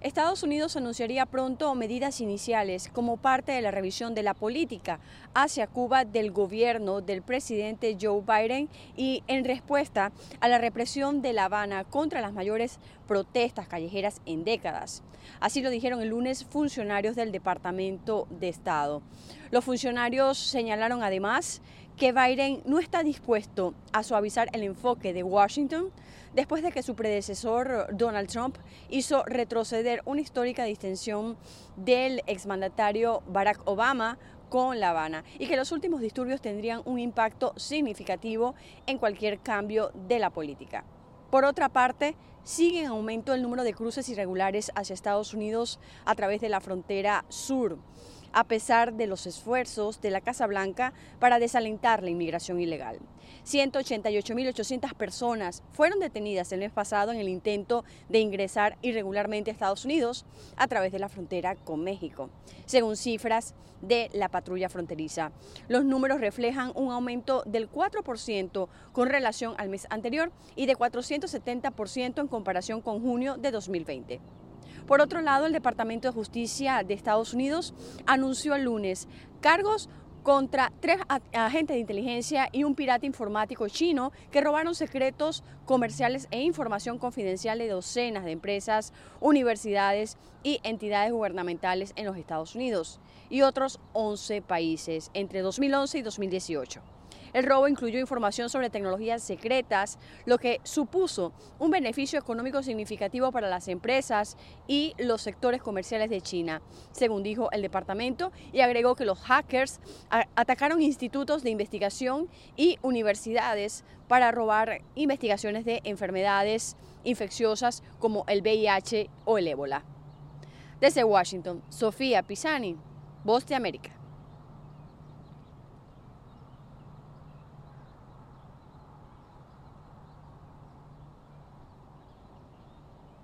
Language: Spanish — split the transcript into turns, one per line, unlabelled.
Estados Unidos anunciaría pronto medidas iniciales como parte de la revisión de la política hacia Cuba del gobierno del presidente Joe Biden y en respuesta a la represión de La Habana contra las mayores protestas callejeras en décadas. Así lo dijeron el lunes funcionarios del Departamento de Estado. Los funcionarios señalaron además que Biden no está dispuesto a suavizar el enfoque de Washington después de que su predecesor Donald Trump hizo retroceder una histórica distensión del exmandatario Barack Obama con La Habana y que los últimos disturbios tendrían un impacto significativo en cualquier cambio de la política. Por otra parte, sigue en aumento el número de cruces irregulares hacia Estados Unidos a través de la frontera sur a pesar de los esfuerzos de la Casa Blanca para desalentar la inmigración ilegal. 188.800 personas fueron detenidas el mes pasado en el intento de ingresar irregularmente a Estados Unidos a través de la frontera con México, según cifras de la patrulla fronteriza. Los números reflejan un aumento del 4% con relación al mes anterior y de 470% en comparación con junio de 2020. Por otro lado, el Departamento de Justicia de Estados Unidos anunció el lunes cargos contra tres agentes de inteligencia y un pirata informático chino que robaron secretos comerciales e información confidencial de docenas de empresas, universidades y entidades gubernamentales en los Estados Unidos y otros 11 países entre 2011 y 2018. El robo incluyó información sobre tecnologías secretas, lo que supuso un beneficio económico significativo para las empresas y los sectores comerciales de China, según dijo el departamento, y agregó que los hackers atacaron institutos de investigación y universidades para robar investigaciones de enfermedades infecciosas como el VIH o el ébola. Desde Washington, Sofía Pisani, Voz de América.